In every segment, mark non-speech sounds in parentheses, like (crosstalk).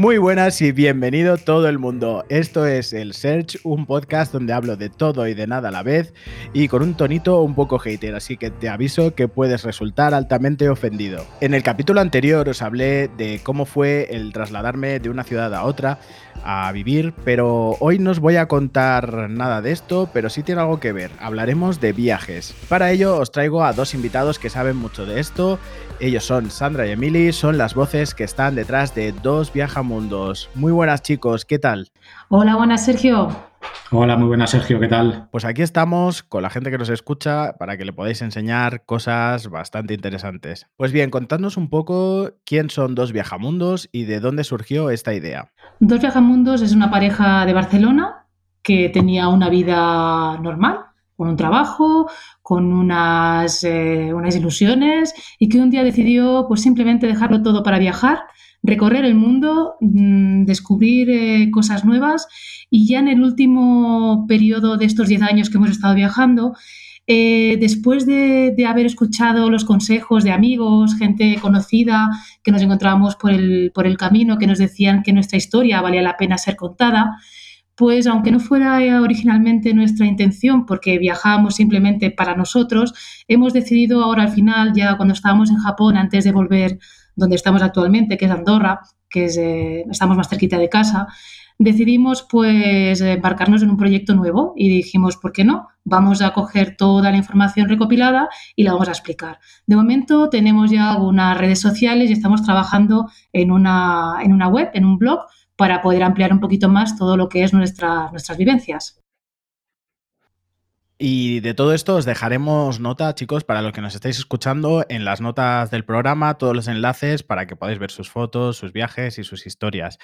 Muy buenas y bienvenido todo el mundo. Esto es El Search, un podcast donde hablo de todo y de nada a la vez y con un tonito un poco hater, así que te aviso que puedes resultar altamente ofendido. En el capítulo anterior os hablé de cómo fue el trasladarme de una ciudad a otra a vivir, pero hoy no os voy a contar nada de esto, pero sí tiene algo que ver. Hablaremos de viajes. Para ello os traigo a dos invitados que saben mucho de esto. Ellos son Sandra y Emily, son las voces que están detrás de Dos Viajamundos. Muy buenas chicos, ¿qué tal? Hola, buenas Sergio. Hola, muy buenas Sergio, ¿qué tal? Pues aquí estamos con la gente que nos escucha para que le podáis enseñar cosas bastante interesantes. Pues bien, contadnos un poco quién son Dos Viajamundos y de dónde surgió esta idea. Dos Viajamundos es una pareja de Barcelona que tenía una vida normal, con un trabajo, con unas, eh, unas ilusiones y que un día decidió pues simplemente dejarlo todo para viajar, recorrer el mundo, mmm, descubrir eh, cosas nuevas. Y ya en el último periodo de estos 10 años que hemos estado viajando, eh, después de, de, haber escuchado los consejos de amigos, gente conocida que nos encontrábamos por el, por el camino, que nos decían que nuestra historia valía la pena ser contada, pues aunque no fuera originalmente nuestra intención, porque viajábamos simplemente para nosotros, hemos decidido ahora al final, ya cuando estábamos en Japón, antes de volver donde estamos actualmente, que es Andorra, que es, eh, estamos más cerquita de casa, decidimos pues embarcarnos en un proyecto nuevo y dijimos, ¿por qué no? Vamos a coger toda la información recopilada y la vamos a explicar. De momento tenemos ya algunas redes sociales y estamos trabajando en una, en una web, en un blog, para poder ampliar un poquito más todo lo que es nuestra, nuestras vivencias. Y de todo esto os dejaremos nota, chicos, para los que nos estáis escuchando, en las notas del programa, todos los enlaces para que podáis ver sus fotos, sus viajes y sus historias.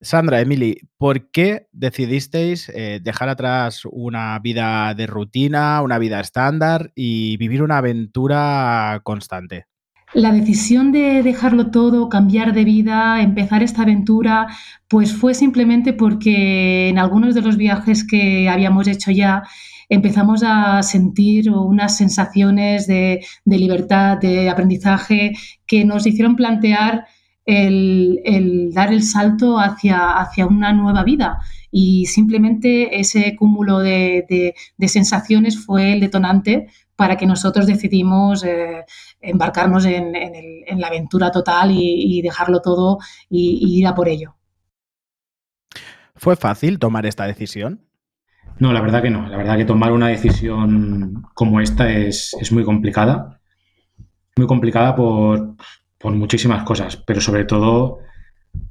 Sandra, Emily, ¿por qué decidisteis eh, dejar atrás una vida de rutina, una vida estándar y vivir una aventura constante? La decisión de dejarlo todo, cambiar de vida, empezar esta aventura, pues fue simplemente porque en algunos de los viajes que habíamos hecho ya empezamos a sentir unas sensaciones de, libertad, de aprendizaje, que nos hicieron plantear el, dar el salto hacia, una nueva vida. Y simplemente ese cúmulo de, sensaciones fue el detonante para que nosotros decidimos eh, embarcarnos en, la aventura total y, y dejarlo todo y, y, ir a por ello. ¿Fue fácil tomar esta decisión? No, la verdad que no. La verdad que tomar una decisión como esta es, es muy complicada. Muy complicada por, por muchísimas cosas, pero sobre todo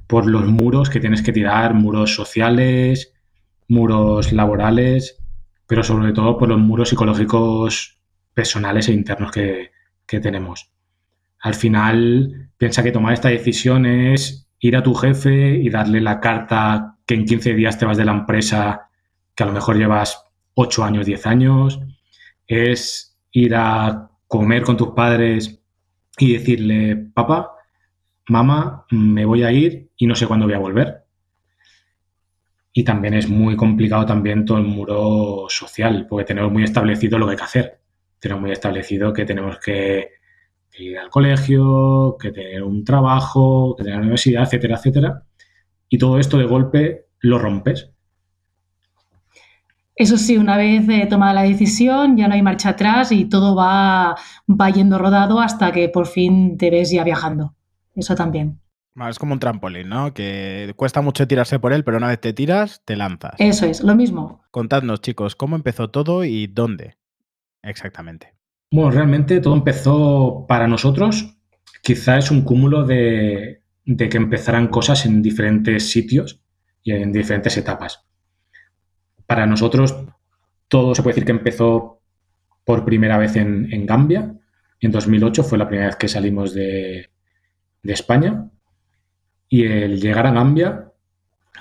por los muros que tienes que tirar, muros sociales, muros laborales, pero sobre todo por los muros psicológicos personales e internos que, que tenemos. Al final, piensa que tomar esta decisión es ir a tu jefe y darle la carta que en 15 días te vas de la empresa que a lo mejor llevas 8 años, 10 años, es ir a comer con tus padres y decirle, papá, mamá, me voy a ir y no sé cuándo voy a volver. Y también es muy complicado también todo el muro social, porque tenemos muy establecido lo que hay que hacer tenemos muy establecido que tenemos que ir al colegio, que tener un trabajo, que tener una universidad, etcétera, etcétera. Y todo esto de golpe lo rompes. Eso sí, una vez eh, tomada la decisión, ya no hay marcha atrás y todo va, va yendo rodado hasta que por fin te ves ya viajando. Eso también. Es como un trampolín, ¿no? Que cuesta mucho tirarse por él, pero una vez te tiras, te lanzas. Eso es, lo mismo. Contadnos, chicos, ¿cómo empezó todo y dónde? Exactamente. Bueno, realmente todo empezó para nosotros, quizá es un cúmulo de, de que empezaran cosas en diferentes sitios y en diferentes etapas. Para nosotros, todo se puede decir que empezó por primera vez en, en Gambia. En 2008 fue la primera vez que salimos de, España. Y el llegar a Gambia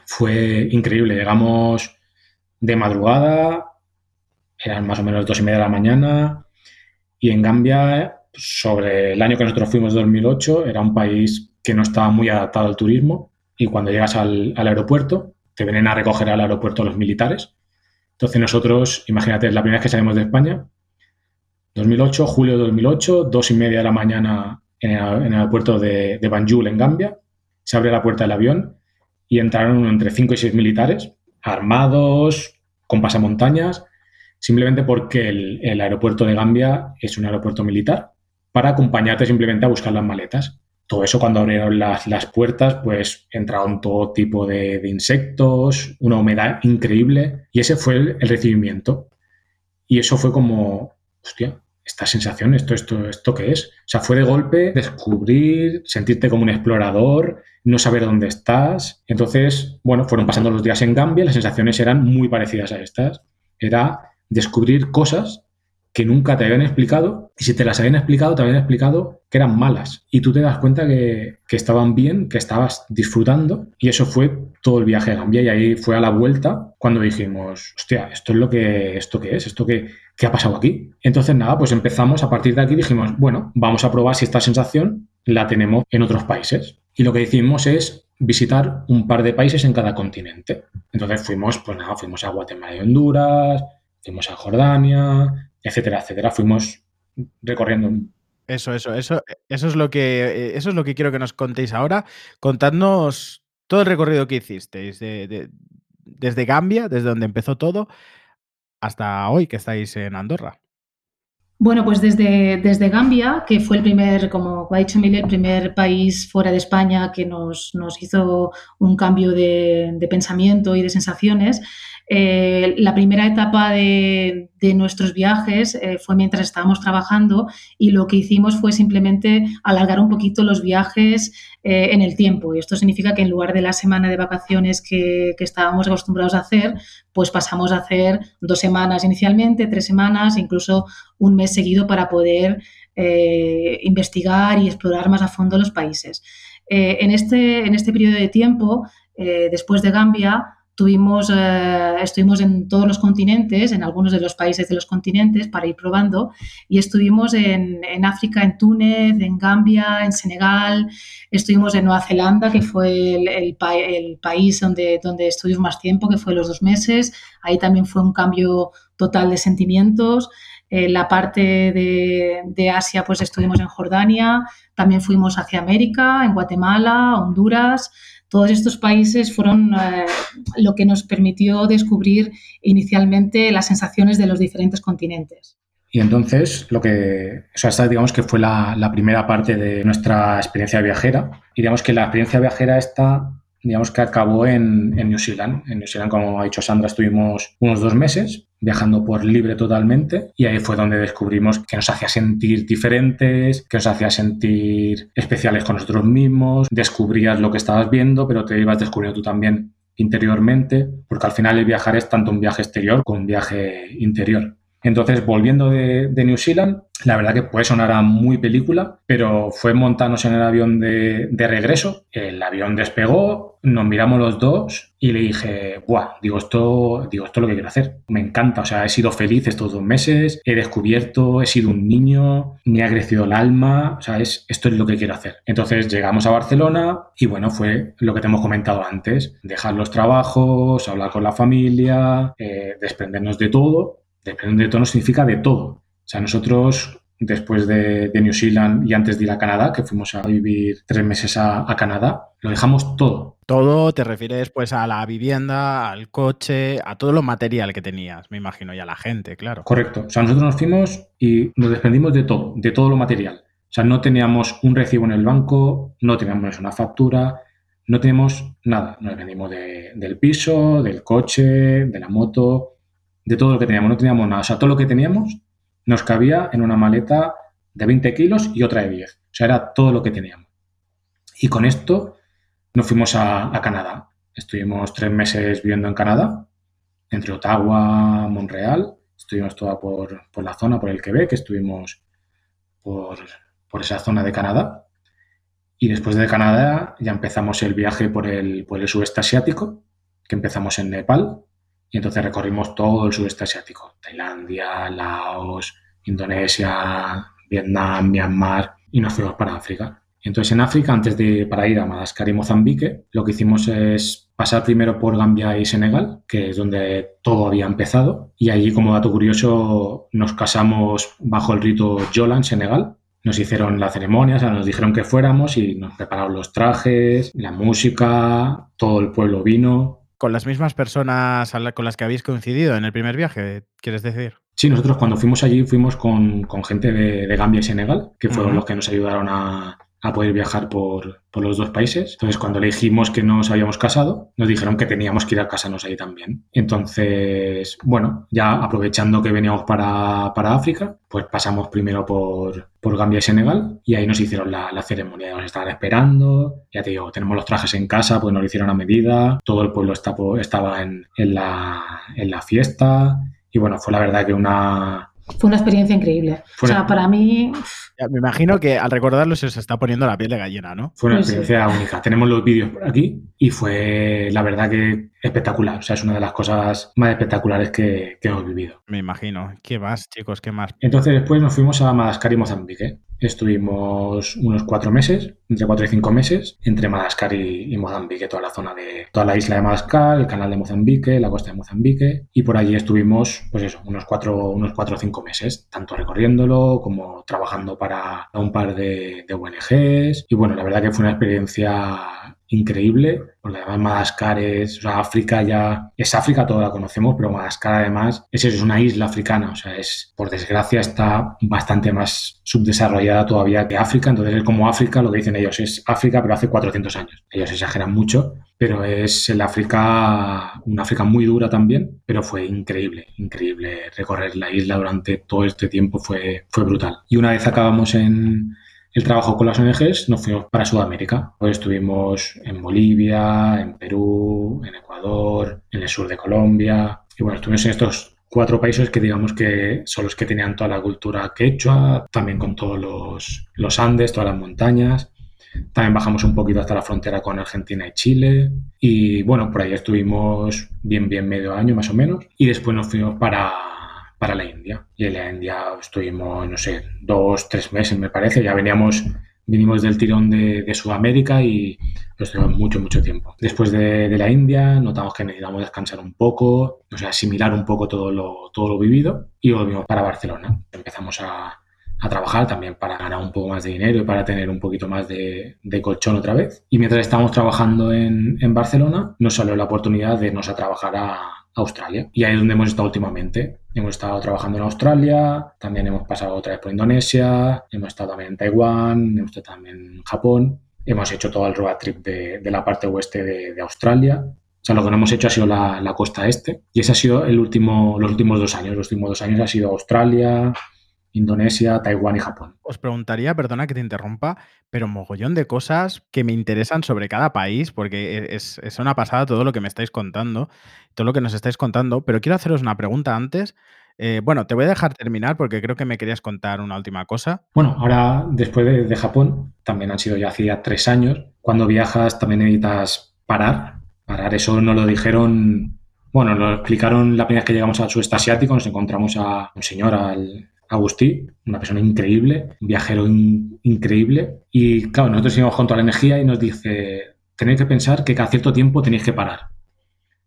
fue increíble. Llegamos de madrugada, eran más o menos dos y media de la mañana, y en Gambia, sobre el año que nosotros fuimos, 2008, era un país que no estaba muy adaptado al turismo, y cuando llegas al, al aeropuerto, te vienen a recoger al aeropuerto los militares. Entonces nosotros, imagínate, es la primera vez que salimos de España, 2008, julio de 2008, dos y media de la mañana en el, aeropuerto de, de, Banjul, en Gambia, se abre la puerta del avión y entraron entre 5 y 6 militares, armados, con pasamontañas, simplemente porque el, aeropuerto de Gambia es un aeropuerto militar, para acompañarte simplemente a buscar las maletas. Todo eso cuando abrieron las, puertas, pues entraron todo tipo de, insectos, una humedad increíble, y ese fue el recibimiento. Y eso fue como, hostia, esta sensación, esto, esto, esto qué es. O sea, fue de golpe descubrir, sentirte como un explorador, no saber dónde estás. Entonces, bueno, fueron pasando los días en Gambia, las sensaciones eran muy parecidas a estas. Era descubrir cosas que nunca te habían explicado y si te las habían explicado, te habían explicado que eran malas y tú te das cuenta que, que, estaban bien, que estabas disfrutando y eso fue todo el viaje a Gambia y ahí fue a la vuelta cuando dijimos, hostia, esto es lo que, esto que es, esto que, ¿qué ha pasado aquí? Entonces, nada, pues empezamos a partir de aquí, dijimos, bueno, vamos a probar si esta sensación la tenemos en otros países. Y lo que hicimos es visitar un par de países en cada continente. Entonces fuimos, pues nada, fuimos a Guatemala y Honduras, fuimos a Jordania, etcétera, etcétera. Fuimos recorriendo eso, eso, eso, eso es lo que eso es lo que quiero que nos contéis ahora. Contadnos todo el recorrido que hicisteis desde Gambia, desde donde empezó todo, hasta hoy que estáis en Andorra. Bueno, pues desde, desde Gambia, que fue el primer, como ha dicho Emilio, el primer país fuera de España que nos, nos hizo un cambio de, de pensamiento y de sensaciones, eh, la primera etapa de, nuestros viajes eh, fue mientras estábamos trabajando y lo que hicimos fue simplemente alargar un poquito los viajes eh, en el tiempo. Y esto significa que en lugar de la semana de vacaciones que, estábamos acostumbrados a hacer, pues pasamos a hacer dos semanas inicialmente, tres semanas, incluso un mes seguido para poder investigar y explorar más a fondo los países. en, este, en este periodo de tiempo, después de Gambia, Tuvimos, eh, estuvimos en todos los continentes, en algunos de los países de los continentes para ir probando y estuvimos en, África, en Túnez, en Gambia, en Senegal, estuvimos en Nueva Zelanda, que fue el, país donde, donde estuvimos más tiempo, que fue los dos meses. Ahí también fue un cambio total de sentimientos. En la parte de, de, Asia, pues estuvimos en Jordania, también fuimos hacia América, en Guatemala, Honduras, todos estos países fueron eh, lo que nos permitió descubrir inicialmente las sensaciones de los diferentes continentes. Y entonces, lo que, o sea, digamos que fue la, la, primera parte de nuestra experiencia viajera. Y digamos que la experiencia viajera esta digamos que acabó en, en, New Zealand. En New Zealand, como ha dicho Sandra, estuvimos unos dos meses viajando por libre totalmente y ahí fue donde descubrimos que nos hacía sentir diferentes, que nos hacía sentir especiales con nosotros mismos, descubrías lo que estabas viendo, pero te ibas descubriendo tú también interiormente, porque al final el viajar es tanto un viaje exterior como un viaje interior. Entonces, volviendo de, de, New Zealand, la verdad que puede sonar a muy película, pero fue montarnos en el avión de, de, regreso. El avión despegó, nos miramos los dos y le dije, ¡buah! Digo esto, digo, esto es lo que quiero hacer. Me encanta, o sea, he sido feliz estos dos meses, he descubierto, he sido un niño, me ha crecido el alma, o sea, es, esto es lo que quiero hacer. Entonces llegamos a Barcelona y bueno, fue lo que te hemos comentado antes, dejar los trabajos, hablar con la familia, eh, desprendernos de todo Depende de todo significa de todo. O sea, nosotros después de, New Zealand y antes de ir a Canadá, que fuimos a vivir tres meses a, Canadá, lo dejamos todo. Todo te refieres pues a la vivienda, al coche, a todo lo material que tenías, me imagino, y a la gente, claro. Correcto. O sea, nosotros nos fuimos y nos desprendimos de todo, de todo lo material. O sea, no teníamos un recibo en el banco, no teníamos una factura, no teníamos nada. Nos vendimos del piso, del coche, de la moto, de todo lo que teníamos, no teníamos nada. O sea, todo lo que teníamos nos cabía en una maleta de 20 kilos y otra de 10. O sea, era todo lo que teníamos. Y con esto nos fuimos a, Canadá. Estuvimos tres meses viviendo en Canadá, entre Ottawa, Montreal. Estuvimos toda por, la zona, por el Quebec, estuvimos por, por, esa zona de Canadá. Y después de Canadá ya empezamos el viaje por el, por el sudeste asiático, que empezamos en Nepal y entonces recorrimos todo el sudeste asiático, Tailandia, Laos, Indonesia, Vietnam, Myanmar y nos fuimos para África. Entonces en África, antes de para ir a Madagascar y Mozambique, lo que hicimos es pasar primero por Gambia y Senegal, que es donde todo había empezado, y allí como dato curioso nos casamos bajo el rito Yola en Senegal, nos hicieron la ceremonia, o sea, nos dijeron que fuéramos y nos prepararon los trajes, la música, todo el pueblo vino. ¿Con las mismas personas con las que habéis coincidido en el primer viaje, quieres decir? Sí, nosotros cuando fuimos allí fuimos con, gente de, Gambia y Senegal, que fueron los que nos ayudaron a, a poder viajar por, por, los dos países. Entonces, cuando le dijimos que nos habíamos casado, nos dijeron que teníamos que ir a casarnos ahí también. Entonces, bueno, ya aprovechando que veníamos para, para África, pues pasamos primero por, por, Gambia y Senegal y ahí nos hicieron la, la, ceremonia. Nos estaban esperando, ya te digo, tenemos los trajes en casa, pues nos lo hicieron a medida, todo el pueblo está, estaba en, en, la, en la fiesta y bueno, fue la verdad que una... Fue una experiencia increíble. o sea, para mí me imagino que al recordarlo se os está poniendo la piel de gallina, ¿no? Fue una experiencia única. Tenemos los vídeos por aquí y fue la verdad que espectacular. O sea, es una de las cosas más espectaculares que, hemos vivido. Me imagino. ¿Qué más, chicos? ¿Qué más? Entonces después nos fuimos a Madagascar y Mozambique. Estuvimos unos cuatro meses, entre cuatro y cinco meses, entre Madagascar y, Mozambique, toda la zona de toda la isla de Madagascar, el canal de Mozambique, la costa de Mozambique, y por allí estuvimos, pues eso, unos cuatro, unos cuatro o cinco meses, tanto recorriéndolo como trabajando para un par de, de ONGs. Y bueno, la verdad que fue una experiencia increíble, porque además Madagascar es, o sea, África ya, es África, toda la conocemos, pero Madagascar además es, es una isla africana, o sea, es, por desgracia, está bastante más subdesarrollada todavía que África, entonces es como África, lo que dicen ellos, es África, pero hace 400 años. Ellos exageran mucho, pero es el África, una África muy dura también, pero fue increíble, increíble recorrer la isla durante todo este tiempo, fue, fue brutal. Y una vez acabamos en el trabajo con las ONGs, nos fuimos para Sudamérica. Pues estuvimos en Bolivia, en Perú, en Ecuador, en el sur de Colombia. Y bueno, estuvimos en estos cuatro países que digamos que son los que tenían toda la cultura quechua, también con todos los, los Andes, todas las montañas. También bajamos un poquito hasta la frontera con Argentina y Chile. Y bueno, por ahí estuvimos bien, bien medio año más o menos. Y después nos fuimos para, para la India. Y en la India estuvimos, no sé, dos, tres meses me parece. Ya veníamos, vinimos del tirón de, Sudamérica y estuvimos mucho, mucho tiempo. Después de, la India notamos que necesitamos descansar un poco, o sea, asimilar un poco todo lo, todo lo vivido y volvimos para Barcelona. Empezamos a, a trabajar también para ganar un poco más de dinero y para tener un poquito más de, de colchón otra vez. Y mientras estábamos trabajando en, en, Barcelona, nos salió la oportunidad de irnos a trabajar a, Australia. Y ahí es donde hemos estado últimamente. Hemos estado trabajando en Australia, también hemos pasado otra vez por Indonesia, hemos estado también en Taiwán, hemos estado también en Japón. Hemos hecho todo el road trip de, de la parte oeste de, de, Australia. O sea, lo que no hemos hecho ha sido la, la, costa este. Y ese ha sido el último, los últimos dos años. Los últimos dos años ha sido Australia, Indonesia, Taiwán y Japón. Os preguntaría, perdona que te interrumpa, pero mogollón de cosas que me interesan sobre cada país, porque e, es, es, una pasada todo lo que me estáis contando, todo lo que nos estáis contando, pero quiero haceros una pregunta antes. Eh, bueno, te voy a dejar terminar porque creo que me querías contar una última cosa. Bueno, ahora después de, de Japón, también han sido ya hacía tres años, cuando viajas también necesitas parar. Parar, eso no lo dijeron bueno, lo explicaron la primera vez que llegamos al sudeste asiático, nos encontramos a un señor, al, Agustí, una persona increíble, un viajero increíble. Y claro, nosotros íbamos con toda la energía y nos dice, tenéis que pensar que cada cierto tiempo tenéis que parar.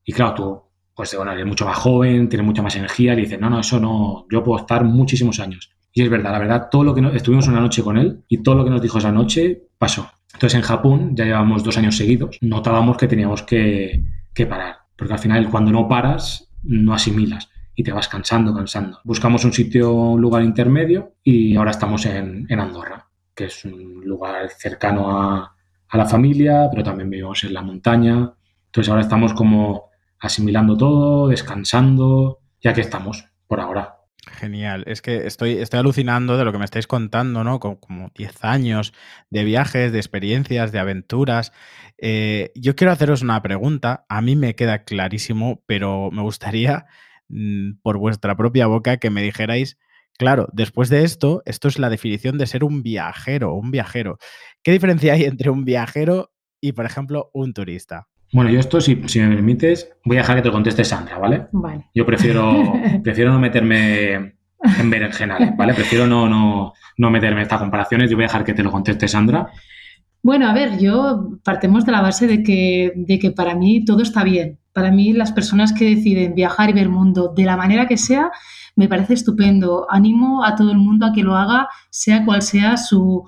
Y claro, tú, pues bueno, eres mucho más joven, tienes mucha más energía, y dices, no, no, eso no, yo puedo estar muchísimos años. Y es verdad, la verdad, todo lo que estuvimos una noche con él y todo lo que nos dijo esa noche pasó. Entonces en Japón, ya llevamos dos años seguidos, notábamos que teníamos que, que parar. Porque al final, cuando no paras, no asimilas y te vas cansando, cansando. Buscamos un sitio, un lugar intermedio y ahora estamos en, Andorra, que es un lugar cercano a, a, la familia, pero también vivimos en la montaña. Entonces ahora estamos como asimilando todo, descansando, ya que estamos por ahora. Genial, es que estoy, estoy alucinando de lo que me estáis contando, ¿no? Como 10 años de viajes, de experiencias, de aventuras. Eh, yo quiero haceros una pregunta, a mí me queda clarísimo, pero me gustaría por vuestra propia boca que me dijerais, claro, después de esto, esto es la definición de ser un viajero, un viajero. ¿Qué diferencia hay entre un viajero y, por ejemplo, un turista? Bueno, yo esto, si, si, me permites, voy a dejar que te conteste Sandra, ¿vale? Vale. Yo prefiero, (laughs) prefiero no meterme en berenjenales, ¿vale? Prefiero no, no, no meterme en estas comparaciones. Yo voy a dejar que te lo conteste Sandra. Bueno, a ver, yo partemos de la base de que, de que para mí todo está bien. Para mí las personas que deciden viajar y ver el mundo de la manera que sea, me parece estupendo. Animo a todo el mundo a que lo haga, sea cual sea su,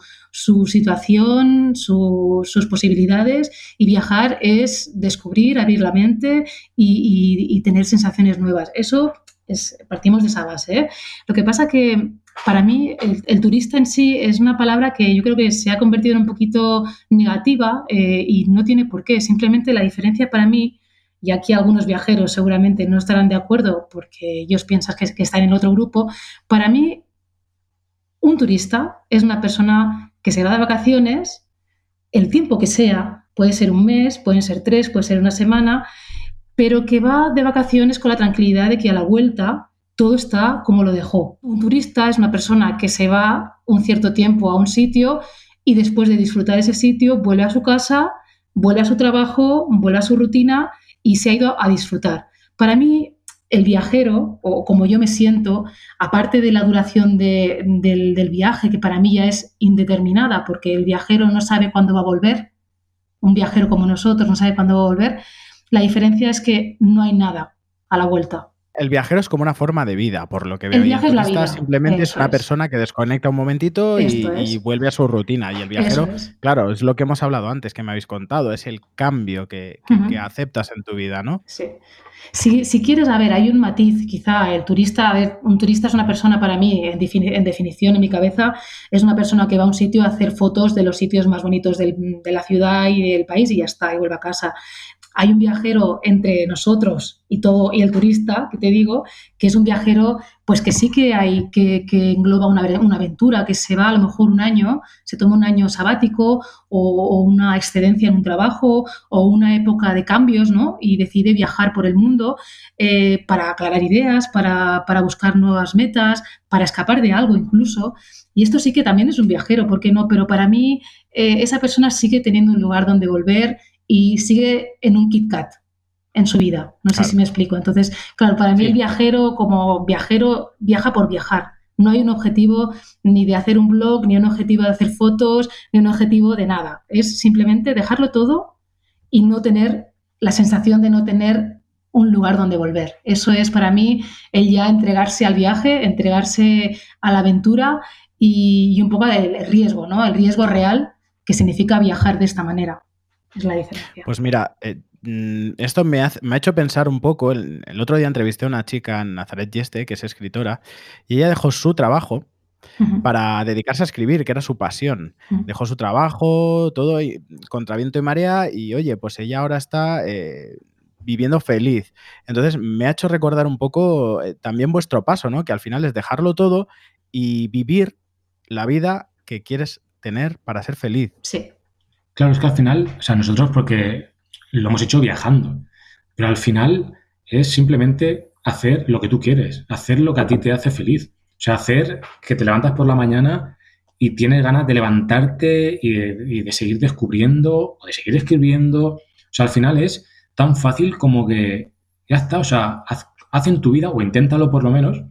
situación, sus posibilidades. Y viajar es descubrir, abrir la mente y, tener sensaciones nuevas. Eso es, partimos de esa base. ¿eh? Lo que pasa que para mí el, turista en sí es una palabra que yo creo que se ha convertido en un poquito negativa eh, y no tiene por qué. Simplemente la diferencia para mí, y aquí algunos viajeros seguramente no estarán de acuerdo porque ellos piensan que, que están en otro grupo, para mí un turista es una persona que se va de vacaciones el tiempo que sea, puede ser un mes, pueden ser tres, puede ser una semana, pero que va de vacaciones con la tranquilidad de que a la vuelta todo está como lo dejó. Un turista es una persona que se va un cierto tiempo a un sitio y después de disfrutar ese sitio vuelve a su casa, vuelve a su trabajo, vuelve a su rutina y se ha ido a disfrutar. Para mí, el viajero, o como yo me siento, aparte de la duración del, del viaje, que para mí ya es indeterminada, porque el viajero no sabe cuándo va a volver, un viajero como nosotros no sabe cuándo va a volver, la diferencia es que no hay nada a la vuelta. El viajero es como una forma de vida, por lo que veo. El viaje es la vida. Simplemente es una persona que desconecta un momentito y, vuelve a su rutina. Y el viajero, claro, es lo que hemos hablado antes, que me habéis contado, es el cambio que, aceptas en tu vida, ¿no? Sí. Si, si, quieres, a ver, hay un matiz, quizá el turista, a ver, un turista es una persona para mí, en, definición, en mi cabeza, es una persona que va a un sitio a hacer fotos de los sitios más bonitos de la ciudad y del país y ya está, y vuelve a casa hay un viajero entre nosotros y todo y el turista, que te digo, que es un viajero, pues que sí que hay, que, engloba una, aventura, que se va a lo mejor un año, se toma un año sabático o, una excedencia en un trabajo o una época de cambios, ¿no? Y decide viajar por el mundo eh, para aclarar ideas, para, buscar nuevas metas, para escapar de algo incluso. Y esto sí que también es un viajero, ¿por qué no? Pero para mí eh, esa persona sigue teniendo un lugar donde volver y sigue en un Kit Kat en su vida. No sé si me explico. Entonces, claro, para mí el viajero como viajero viaja por viajar. No hay un objetivo ni de hacer un blog, ni un objetivo de hacer fotos, ni un objetivo de nada. Es simplemente dejarlo todo y no tener la sensación de no tener un lugar donde volver. Eso es para mí el ya entregarse al viaje, entregarse a la aventura y, y un poco el riesgo, ¿no? El riesgo real que significa viajar de esta manera es la diferencia. Pues mira, eh, mm, esto me, ha hecho pensar un poco. El, otro día entrevisté a una chica, Nazaret Yeste, que es escritora, y ella dejó su trabajo para dedicarse a escribir, que era su pasión. Dejó su trabajo, todo contra viento y marea, y oye, pues ella ahora está eh, viviendo feliz. Entonces me ha hecho recordar un poco eh, también vuestro paso, ¿no? Que al final es dejarlo todo y vivir la vida que quieres tener para ser feliz. Sí. Claro, es que al final, o sea, nosotros porque lo hemos hecho viajando, pero al final es simplemente hacer lo que tú quieres, hacer lo que a ti te hace feliz. O sea, hacer que te levantas por la mañana y tienes ganas de levantarte y de, seguir descubriendo o de seguir escribiendo. O sea, al final es tan fácil como que ya está, o sea, haz, en tu vida o inténtalo por lo menos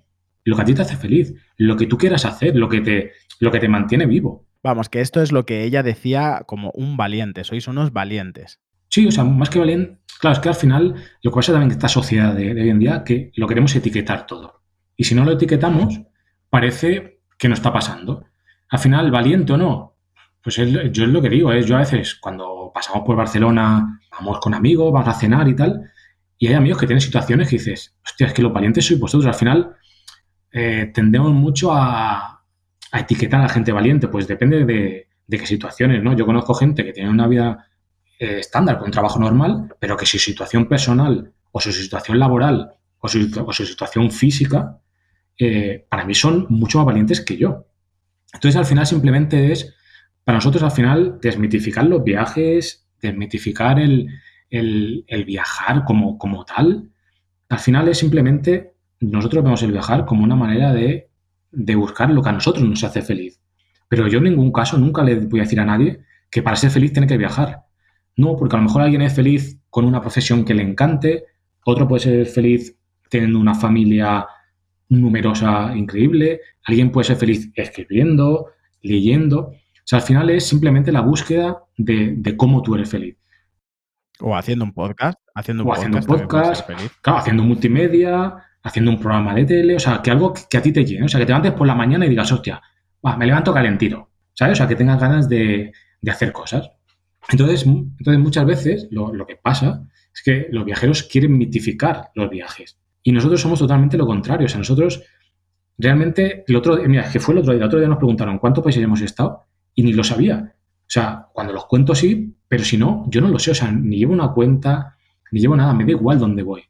lo que a ti te hace feliz, lo que tú quieras hacer, lo que te, lo que te mantiene vivo. Vamos, que esto es lo que ella decía como un valiente, sois unos valientes. Sí, o sea, más que valiente, claro, es que al final lo que pasa también en esta sociedad de, hoy en día que lo queremos etiquetar todo. Y si no lo etiquetamos, parece que no está pasando. Al final, valiente o no, pues yo es lo que digo, es yo a veces cuando pasamos por Barcelona, vamos con amigos, vas a cenar y tal, y hay amigos que tienen situaciones que dices, hostia, es que los valientes sois vosotros. Al final eh, tendemos mucho a, a etiquetar a gente valiente? Pues depende de, qué situaciones, ¿no? Yo conozco gente que tiene una vida eh, estándar, con un trabajo normal, pero que su situación personal o su situación laboral o su, situación física, eh, para mí son mucho más valientes que yo. Entonces, al final simplemente es, para nosotros al final, desmitificar los viajes, desmitificar el, viajar como, como tal. Al final es simplemente, nosotros vemos el viajar como una manera de de buscar lo que a nosotros nos hace feliz. Pero yo en ningún caso nunca le voy a decir a nadie que para ser feliz tiene que viajar. No, porque a lo mejor alguien es feliz con una profesión que le encante, otro puede ser feliz teniendo una familia numerosa increíble, alguien puede ser feliz escribiendo, leyendo. O sea, al final es simplemente la búsqueda de, cómo tú eres feliz. O haciendo un podcast, haciendo un o podcast, haciendo podcast, claro, haciendo multimedia, haciendo un programa de tele, o sea, que algo que a ti te llene, o sea, que te levantes por la mañana y digas, hostia, me levanto calentito, ¿sabes? O sea, que tengas ganas de, hacer cosas. Entonces, entonces muchas veces lo, lo, que pasa es que los viajeros quieren mitificar los viajes y nosotros somos totalmente lo contrario, o sea, nosotros realmente, el otro mira, que fue el otro día, el otro día nos preguntaron cuántos países hemos estado y ni lo sabía. O sea, cuando los cuento sí, pero si no, yo no lo sé, o sea, ni llevo una cuenta, ni llevo nada, me da igual dónde voy.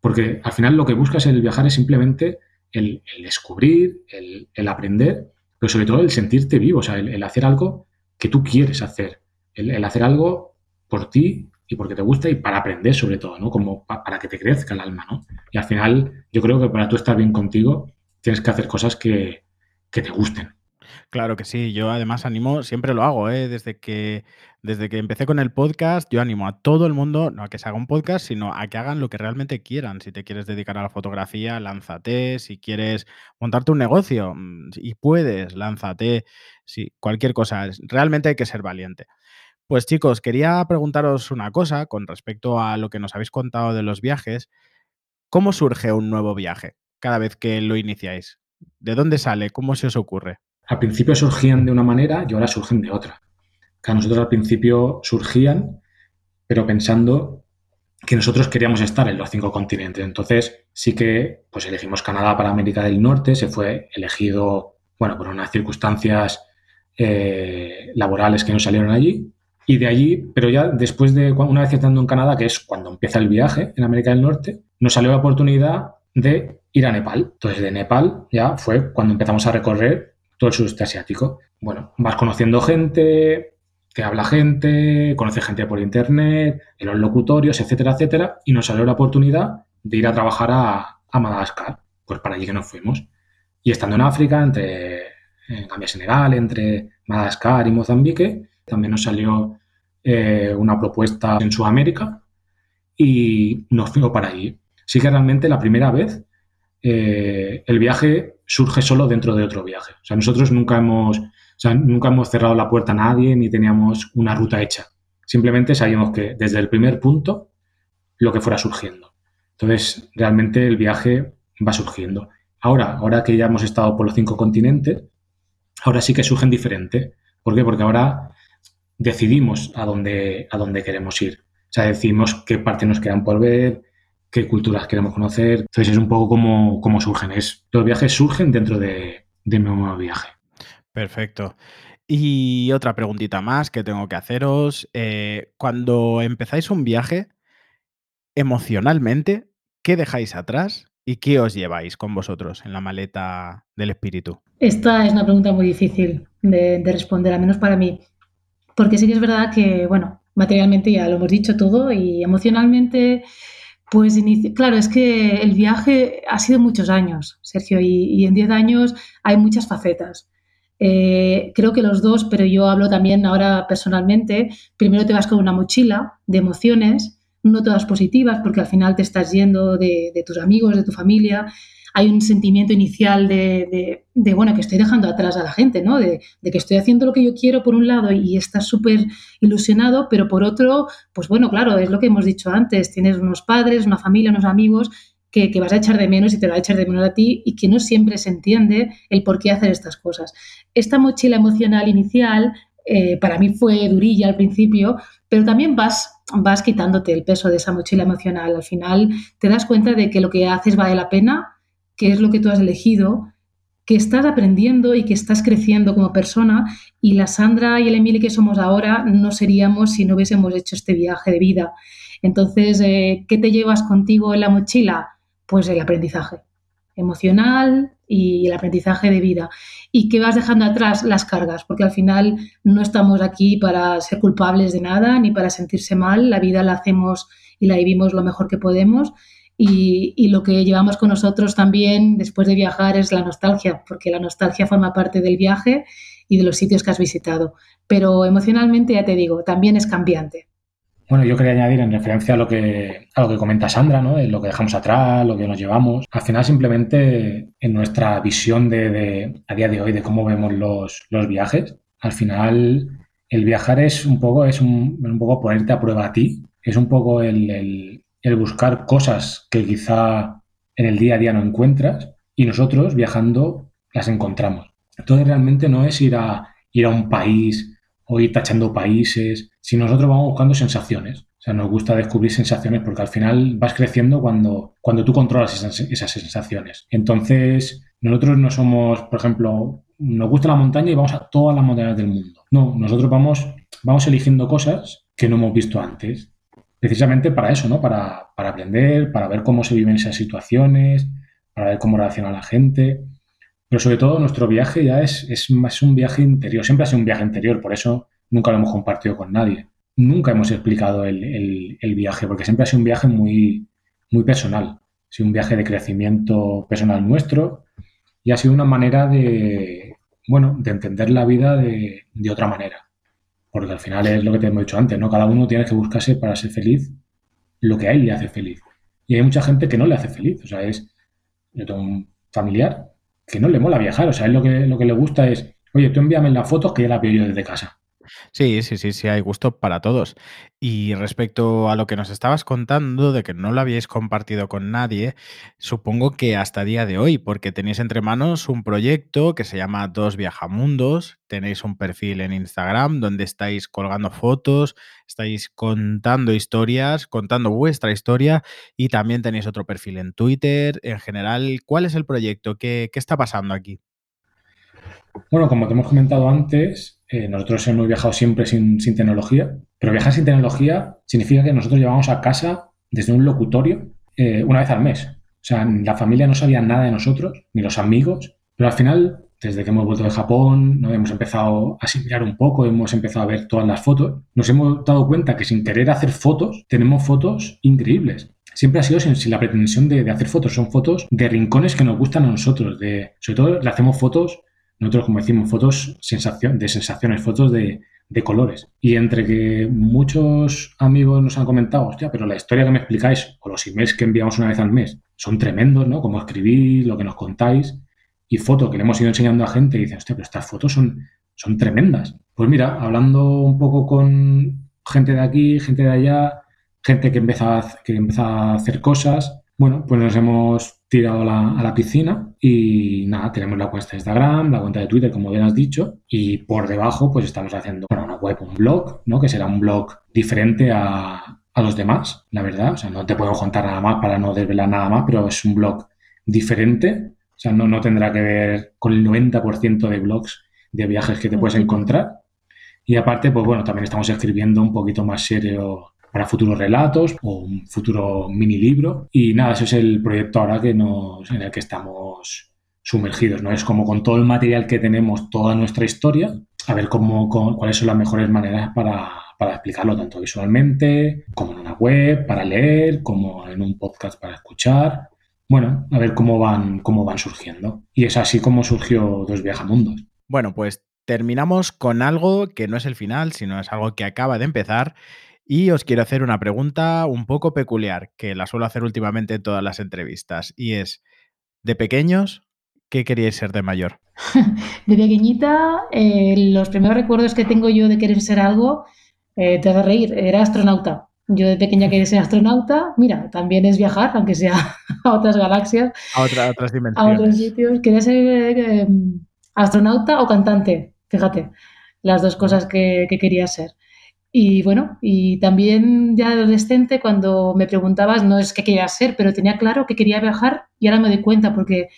Porque al final lo que buscas en el viajar es simplemente el, descubrir, el, aprender, pero sobre todo el sentirte vivo, o sea, el, hacer algo que tú quieres hacer, el, hacer algo por ti y porque te gusta y para aprender sobre todo, ¿no? Como para que te crezca el alma, ¿no? Y al final yo creo que para tú estar bien contigo tienes que hacer cosas que, que te gusten. Claro que sí, yo además animo, siempre lo hago, ¿eh? desde, que, desde que empecé con el podcast, yo animo a todo el mundo, no a que se haga un podcast, sino a que hagan lo que realmente quieran. Si te quieres dedicar a la fotografía, lánzate. Si quieres montarte un negocio mm, y puedes, lánzate. Sí, cualquier cosa. Realmente hay que ser valiente. Pues chicos, quería preguntaros una cosa con respecto a lo que nos habéis contado de los viajes. ¿Cómo surge un nuevo viaje cada vez que lo iniciáis? ¿De dónde sale? ¿Cómo se os ocurre? Al principio surgían de una manera y ahora surgen de otra. Que a nosotros al principio surgían, pero pensando que nosotros queríamos estar en los cinco continentes. Entonces sí que pues elegimos Canadá para América del Norte, se fue elegido, bueno, por unas circunstancias eh, laborales que nos salieron allí. Y de allí, pero ya después de una vez estando en Canadá, que es cuando empieza el viaje en América del Norte, nos salió la oportunidad de ir a Nepal. Entonces de Nepal ya fue cuando empezamos a recorrer todo el sudeste asiático. Bueno, vas conociendo gente, te habla gente, conoces gente por internet, en los locutorios, etcétera, etcétera, y nos salió la oportunidad de ir a trabajar a, Madagascar, pues para allí que nos fuimos. Y estando en África, entre en Gambia, Senegal, entre Madagascar y Mozambique, también nos salió eh, una propuesta en Sudamérica y nos fuimos para allí. Sí que realmente la primera vez eh, el viaje surge solo dentro de otro viaje. O sea, nosotros nunca hemos, nunca hemos cerrado la puerta a nadie ni teníamos una ruta hecha. Simplemente sabíamos que desde el primer punto lo que fuera surgiendo. Entonces, realmente el viaje va surgiendo. Ahora, ahora que ya hemos estado por los cinco continentes, ahora sí que surgen diferente. ¿Por qué? Porque ahora decidimos a dónde, a dónde queremos ir. O sea, decidimos qué parte nos quedan por ver, qué culturas queremos conocer. Entonces es un poco como, surgen. Es, los viajes surgen dentro de, de mi nuevo viaje. Perfecto. Y otra preguntita más que tengo que haceros. Eh, cuando empezáis un viaje, emocionalmente, ¿qué dejáis atrás y qué os lleváis con vosotros en la maleta del espíritu? Esta es una pregunta muy difícil de, de responder, al menos para mí. Porque sí que es verdad que, bueno, materialmente ya lo hemos dicho todo y emocionalmente pues claro, es que el viaje ha sido muchos años, Sergio, y, en 10 años hay muchas facetas. Eh, creo que los dos, pero yo hablo también ahora personalmente, primero te vas con una mochila de emociones, no todas positivas, porque al final te estás yendo de, de tus amigos, de tu familia, hay un sentimiento inicial de, bueno, que estoy dejando atrás a la gente, ¿no? De, que estoy haciendo lo que yo quiero por un lado y estás súper ilusionado, pero por otro, pues bueno, claro, es lo que hemos dicho antes, tienes unos padres, una familia, unos amigos que, vas a echar de menos y te va a echar de menos a ti y que no siempre se entiende el por qué hacer estas cosas. Esta mochila emocional inicial eh, para mí fue durilla al principio, pero también vas, vas quitándote el peso de esa mochila emocional. Al final te das cuenta de que lo que haces vale la pena qué es lo que tú has elegido, que estás aprendiendo y que estás creciendo como persona y la Sandra y el Emily que somos ahora no seríamos si no hubiésemos hecho este viaje de vida. Entonces, eh, ¿qué te llevas contigo en la mochila? Pues el aprendizaje emocional y el aprendizaje de vida. ¿Y qué vas dejando atrás? Las cargas, porque al final no estamos aquí para ser culpables de nada ni para sentirse mal. La vida la hacemos y la vivimos lo mejor que podemos y, lo que llevamos con nosotros también después de viajar es la nostalgia, porque la nostalgia forma parte del viaje y de los sitios que has visitado. Pero emocionalmente, ya te digo, también es cambiante. Bueno, yo quería añadir en referencia a lo que, a lo que comenta Sandra, ¿no? lo que dejamos atrás, lo que nos llevamos. Al final, simplemente en nuestra visión de, a día de hoy de cómo vemos los, los viajes, Al final, el viajar es un poco, es un, un poco ponerte a prueba a ti, es un poco el, el buscar cosas que quizá en el día a día no encuentras y nosotros viajando las encontramos. Entonces realmente no es ir a, ir a un país o ir tachando países, sino nosotros vamos buscando sensaciones. O sea, nos gusta descubrir sensaciones porque al final vas creciendo cuando, cuando tú controlas esas, esas sensaciones. Entonces, nosotros no somos, por ejemplo, nos gusta la montaña y vamos a todas las montañas del mundo. No, nosotros vamos, vamos eligiendo cosas que no hemos visto antes precisamente para eso, ¿no? Para, para, aprender, para ver cómo se viven esas situaciones, para ver cómo reacciona la gente. Pero sobre todo nuestro viaje ya es, es más un viaje interior, siempre ha sido un viaje interior, por eso nunca lo hemos compartido con nadie. Nunca hemos explicado el, el, viaje, porque siempre ha sido un viaje muy, muy personal. Ha sido un viaje de crecimiento personal nuestro y ha sido una manera de, bueno, de entender la vida de, de otra manera. Porque al final es lo que te hemos dicho antes, ¿no? Cada uno tiene que buscarse para ser feliz lo que a él le hace feliz. Y hay mucha gente que no le hace feliz. O sea, es. Yo tengo un familiar que no le mola viajar. O sea, él lo que, lo que le gusta es, oye, tú envíame las fotos que ya las veo yo desde casa. Sí, sí, sí, sí, hay gusto para todos. Y respecto a lo que nos estabas contando de que no lo habíais compartido con nadie, supongo que hasta día de hoy, porque tenéis entre manos un proyecto que se llama Dos Viajamundos, tenéis un perfil en Instagram donde estáis colgando fotos, estáis contando historias, contando vuestra historia y también tenéis otro perfil en Twitter. En general, ¿cuál es el proyecto? ¿Qué, qué está pasando aquí? Bueno, como te hemos comentado antes, eh, nosotros hemos viajado siempre sin, tecnología, pero viajar sin tecnología significa que nosotros llevamos a casa desde un locutorio eh, una vez al mes. O sea, la familia no sabía nada de nosotros, ni los amigos, pero al final, desde que hemos vuelto de Japón, ¿no? hemos empezado a asimilar un poco, hemos empezado a ver todas las fotos, nos hemos dado cuenta que sin querer hacer fotos, tenemos fotos increíbles siempre ha sido sin, la pretensión de, hacer fotos. Son fotos de rincones que nos gustan a nosotros. Sobre todo le hacemos fotos nosotros, como decimos, fotos sensación, de sensaciones, fotos de, de, colores. Y entre que muchos amigos nos han comentado, hostia, pero la historia que me explicáis o los emails que enviamos una vez al mes son tremendos, ¿no? Como escribís, lo que nos contáis. Y fotos que le hemos ido enseñando a gente y dicen, hostia, pero estas fotos son, son tremendas. Pues mira, hablando un poco con gente de aquí, gente de allá, gente que empieza a, que empieza a hacer cosas, bueno, pues nos hemos tirado a la, a la, piscina y nada, tenemos la cuenta de Instagram, la cuenta de Twitter, como bien has dicho, y por debajo pues estamos haciendo bueno, una web, un blog, ¿no? Que será un blog diferente a, a los demás, la verdad. O sea, no te puedo contar nada más para no desvelar nada más, pero es un blog diferente. O sea, no, no tendrá que ver con el 90% de blogs de viajes que te puedes encontrar. Y aparte, pues bueno, también estamos escribiendo un poquito más serio para futuros relatos o un futuro mini libro. Y nada, ese es el proyecto ahora que nos, en el que estamos sumergidos, ¿no? Es como con todo el material que tenemos, toda nuestra historia, a ver cómo, cómo cuáles son las mejores maneras para, para, explicarlo, tanto visualmente, como en una web, para leer, como en un podcast para escuchar. Bueno, a ver cómo van, cómo van surgiendo. Y es así como surgió Dos Viajamundos. Bueno, pues terminamos con algo que no es el final, sino es algo que acaba de empezar y os quiero hacer una pregunta un poco peculiar, que la suelo hacer últimamente en todas las entrevistas, y es, de pequeños, ¿qué queríais ser de mayor? (laughs) de pequeñita, eh, los primeros recuerdos que tengo yo de querer ser algo, eh, te hace reír, era astronauta. Yo de pequeña quería ser astronauta, mira, también es viajar, aunque sea (laughs) a otras galaxias, a, otra, a otras dimensiones. A otros sitios. Quería ser eh, astronauta o cantante, fíjate, las dos cosas que, que quería ser. Y bueno, y también ya adolescente, cuando me preguntabas, no es que quería ser, pero tenía claro que quería viajar y ahora me doy cuenta porque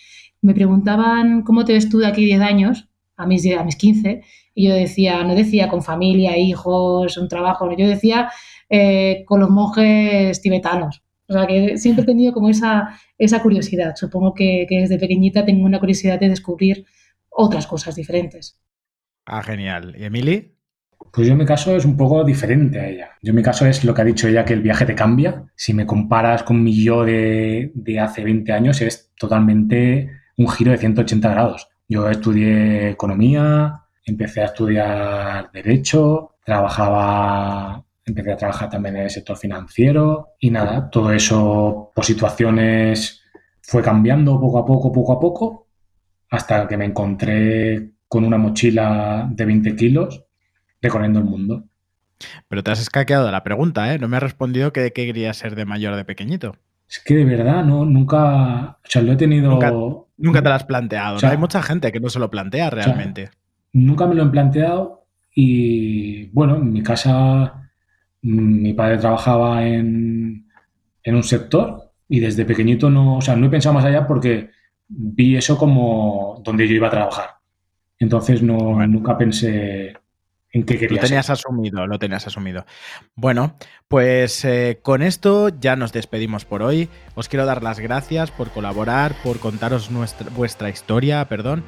me preguntaban cómo te ves tú de aquí 10 años, a mis, a mis 15, y yo decía, no decía con familia, hijos, un trabajo, yo decía eh, con los monjes tibetanos. O sea, que siempre he tenido como esa, esa curiosidad. Supongo que, que desde pequeñita tengo una curiosidad de descubrir otras cosas diferentes. Ah, genial. ¿Y Emily? Pues yo en mi caso es un poco diferente a ella. Yo en mi caso es lo que ha dicho ella, que el viaje te cambia. Si me comparas con mi yo de, hace 20 años, es totalmente un giro de 180 grados. Yo estudié economía, empecé a estudiar derecho, trabajaba, empecé a trabajar también en el sector financiero y nada, todo eso por situaciones fue cambiando poco a poco, poco a poco, hasta que me encontré con una mochila de 20 kilos recorriendo el mundo. Pero te has escaqueado la pregunta, ¿eh? No me has respondido que de qué querías ser de mayor de pequeñito. Es que de verdad, no, nunca, o sea, lo he tenido... Nunca, te lo has planteado, Hay mucha gente que no se lo plantea realmente. nunca me lo he planteado y, bueno, en mi casa mi padre trabajaba en, en un sector y desde pequeñito no, o sea, no he pensado más allá porque vi eso como donde yo iba a trabajar. Entonces no, nunca pensé en qué quería Lo tenías asumido, lo tenías asumido. Bueno, pues eh, con esto ya nos despedimos por hoy. Os quiero dar las gracias por colaborar, por contaros nuestra, vuestra historia, perdón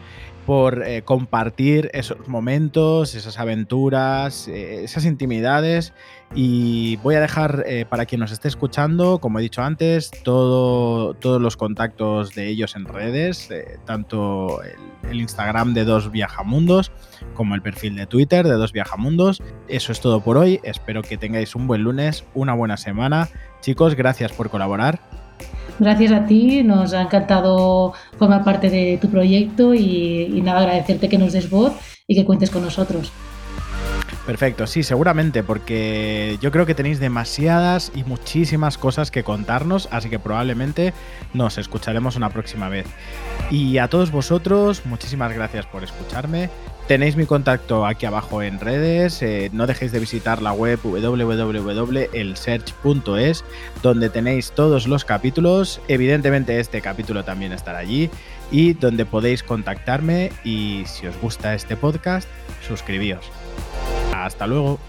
por eh, compartir esos momentos, esas aventuras, eh, esas intimidades. Y voy a dejar eh, para quien nos esté escuchando, como he dicho antes, todo, todos los contactos de ellos en redes, tanto el, el, Instagram de Dos Viajamundos como el perfil de Twitter de Dos Viajamundos. Eso es todo por hoy. Espero que tengáis un buen lunes, una buena semana. Chicos, gracias por colaborar. Gracias a ti, nos ha encantado formar parte de tu proyecto y, nada, agradecerte que nos des voz y que cuentes con nosotros. Perfecto, sí, seguramente, porque yo creo que tenéis demasiadas y muchísimas cosas que contarnos, así que probablemente nos escucharemos una próxima vez. Y a todos vosotros, muchísimas gracias por escucharme. Tenéis mi contacto aquí abajo en redes. Eh, no dejéis de visitar la web www.elsearch.es, donde tenéis todos los capítulos. Evidentemente, este capítulo también estará allí y donde podéis contactarme. Y si os gusta este podcast, suscribíos. Hasta luego.